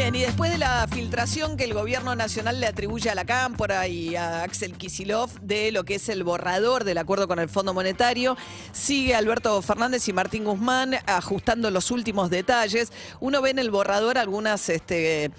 Bien, y después de la filtración que el gobierno nacional le atribuye a la Cámpora y a Axel Kisilov de lo que es el borrador del acuerdo con el Fondo Monetario, sigue Alberto Fernández y Martín Guzmán ajustando los últimos detalles. Uno ve en el borrador algunas este,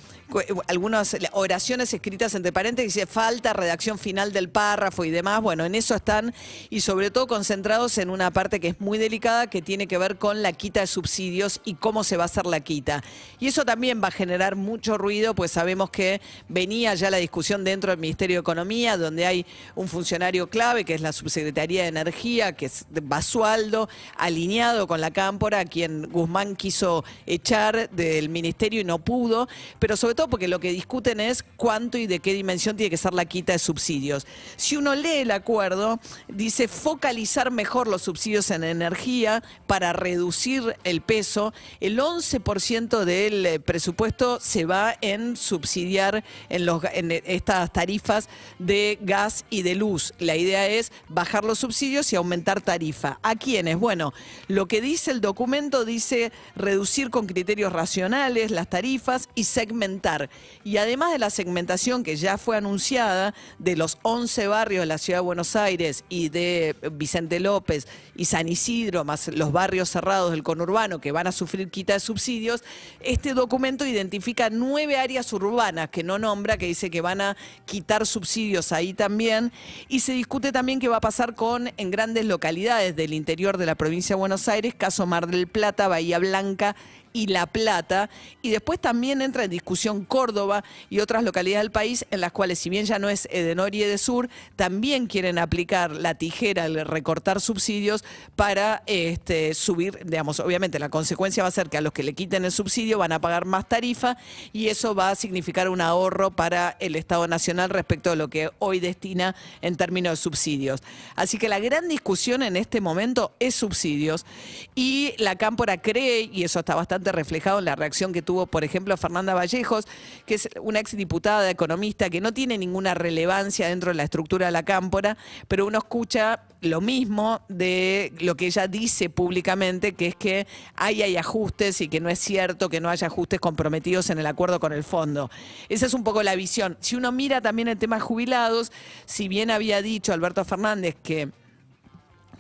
algunas oraciones escritas entre paréntesis, dice falta redacción final del párrafo y demás. Bueno, en eso están y sobre todo concentrados en una parte que es muy delicada que tiene que ver con la quita de subsidios y cómo se va a hacer la quita. Y eso también va a generar mucho ruido, pues sabemos que venía ya la discusión dentro del Ministerio de Economía, donde hay un funcionario clave, que es la Subsecretaría de Energía, que es Basualdo, alineado con la Cámpora, a quien Guzmán quiso echar del ministerio y no pudo, pero sobre todo porque lo que discuten es cuánto y de qué dimensión tiene que ser la quita de subsidios. Si uno lee el acuerdo, dice focalizar mejor los subsidios en energía para reducir el peso. El 11% del eh, presupuesto se va en subsidiar en, en estas tarifas de gas y de luz. La idea es bajar los subsidios y aumentar tarifa. ¿A quiénes? Bueno, lo que dice el documento dice reducir con criterios racionales las tarifas y segmentar y además de la segmentación que ya fue anunciada de los 11 barrios de la ciudad de Buenos Aires y de Vicente López y San Isidro, más los barrios cerrados del conurbano que van a sufrir quita de subsidios, este documento identifica nueve áreas urbanas que no nombra, que dice que van a quitar subsidios ahí también. Y se discute también qué va a pasar con en grandes localidades del interior de la provincia de Buenos Aires, caso Mar del Plata, Bahía Blanca y La Plata. Y después también entra en discusión Córdoba y otras localidades del país en las cuales, si bien ya no es Edenor y Edesur, también quieren aplicar la tijera, el recortar subsidios para este, subir, digamos, obviamente la consecuencia va a ser que a los que le quiten el subsidio van a pagar más tarifa y eso va a significar un ahorro para el Estado Nacional respecto a lo que hoy destina en términos de subsidios. Así que la gran discusión en este momento es subsidios y la Cámpora cree, y eso está bastante reflejado en la reacción que tuvo, por ejemplo, Fernanda Vallejos, que es una exdiputada economista que no tiene ninguna relevancia dentro de la estructura de la cámpora, pero uno escucha lo mismo de lo que ella dice públicamente, que es que hay, hay ajustes y que no es cierto que no haya ajustes comprometidos en el acuerdo con el fondo. Esa es un poco la visión. Si uno mira también el tema jubilados, si bien había dicho Alberto Fernández que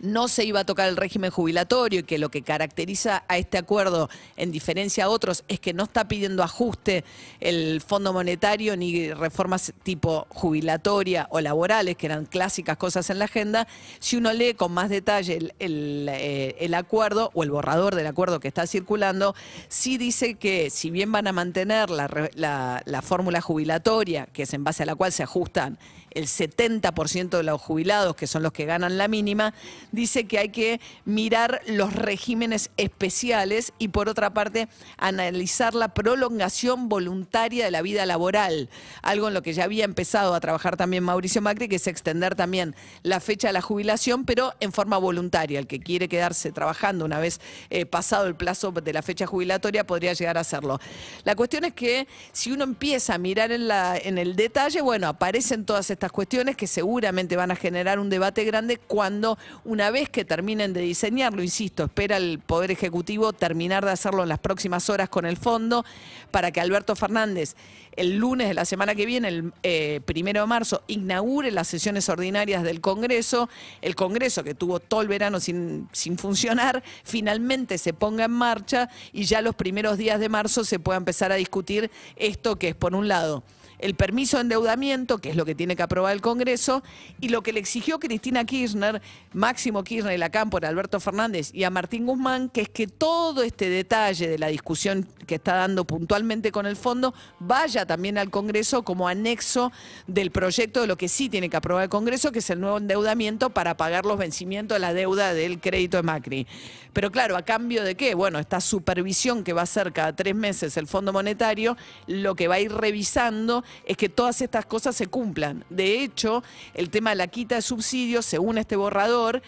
no se iba a tocar el régimen jubilatorio y que lo que caracteriza a este acuerdo, en diferencia a otros, es que no está pidiendo ajuste el Fondo Monetario ni reformas tipo jubilatoria o laborales, que eran clásicas cosas en la agenda. Si uno lee con más detalle el, eh, acuerdo o el borrador del acuerdo que está circulando, sí dice que si bien van a mantener la, la fórmula jubilatoria, que es en base a la cual se ajustan el 70% de los jubilados, que son los que ganan la mínima, dice que hay que mirar los regímenes especiales y por otra parte analizar la prolongación voluntaria de la vida laboral, algo en lo que ya había empezado a trabajar también Mauricio Macri, que es extender también la fecha de la jubilación, pero en forma voluntaria. El que quiere quedarse trabajando una vez eh, pasado el plazo de la fecha jubilatoria podría llegar a hacerlo. La cuestión es que si uno empieza a mirar en, la, en el detalle, bueno, aparecen todas estas estas cuestiones que seguramente van a generar un debate grande cuando una vez que terminen de diseñarlo, insisto, espera el Poder Ejecutivo terminar de hacerlo en las próximas horas con el fondo para que Alberto Fernández el lunes de la semana que viene, el eh, primero de marzo, inaugure las sesiones ordinarias del Congreso. El Congreso, que tuvo todo el verano sin, sin funcionar, finalmente se ponga en marcha y ya los primeros días de marzo se pueda empezar a discutir esto que es, por un lado, el permiso de endeudamiento, que es lo que tiene que aprobar el Congreso, y lo que le exigió Cristina Kirchner, Máximo Kirchner y la Cámpora, Alberto Fernández y a Martín Guzmán, que es que todo este detalle de la discusión que está dando puntualmente con el fondo vaya también al Congreso como anexo del proyecto de lo que sí tiene que aprobar el Congreso, que es el nuevo endeudamiento para pagar los vencimientos de la deuda del crédito de Macri. Pero claro, ¿a cambio de qué? Bueno, esta supervisión que va a hacer cada tres meses el Fondo Monetario, lo que va a ir revisando es que todas estas cosas se cumplan. De hecho, el tema de la quita de subsidios, según este borrador,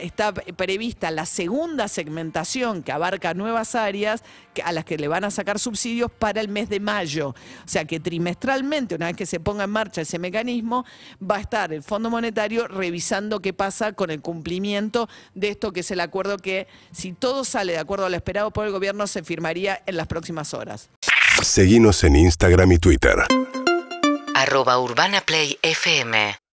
está prevista la segunda segmentación que abarca nuevas áreas a las que le van a sacar subsidios para el mes de mayo. O sea que trimestralmente, una vez que se ponga en marcha ese mecanismo, va a estar el Fondo Monetario revisando qué pasa con el cumplimiento de esto que es el acuerdo que, si todo sale de acuerdo a lo esperado por el gobierno, se firmaría en las próximas horas. Seguimos en Instagram y Twitter. Arroba Urbana Play FM